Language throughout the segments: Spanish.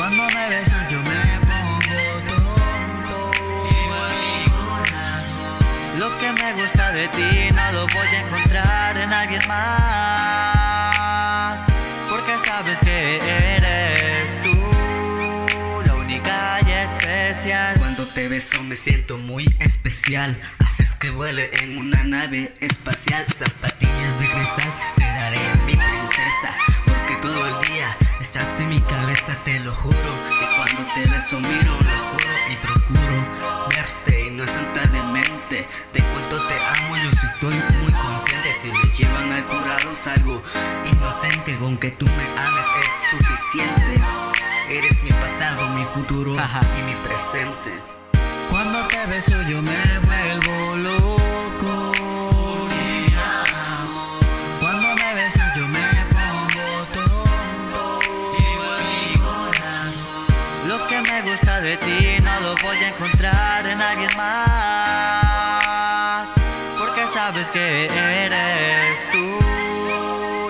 Cuando me besas yo me pongo tonto. Lo que me gusta de ti no lo voy a encontrar en alguien más. Porque sabes que eres tú la única y especial. Cuando te beso me siento muy especial. Haces que vuele en una nave espacial. Zapatillas de cristal lo juro. Que cuando te beso miro lo oscuro y procuro verte y no santa de cuánto te amo, yo sí estoy muy consciente. Si me llevan al jurado, salgo inocente. Con que tú me ames es suficiente. Eres mi pasado, mi futuro Ajá. y mi presente. Cuando te beso yo me vuelvo de ti no lo voy a encontrar en alguien más. Porque sabes que eres tú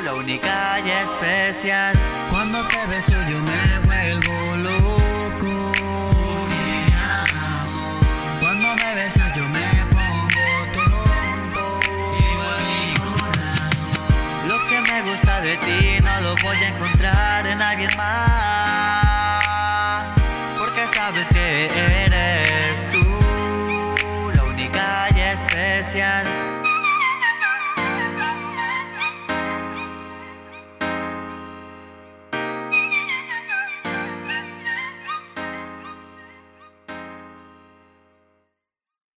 la única y especial. Cuando te beso yo me vuelvo loco. Cuando me besas yo me pongo tonto. Lo que me gusta de ti no lo voy a encontrar en alguien más. Porque sabes que eres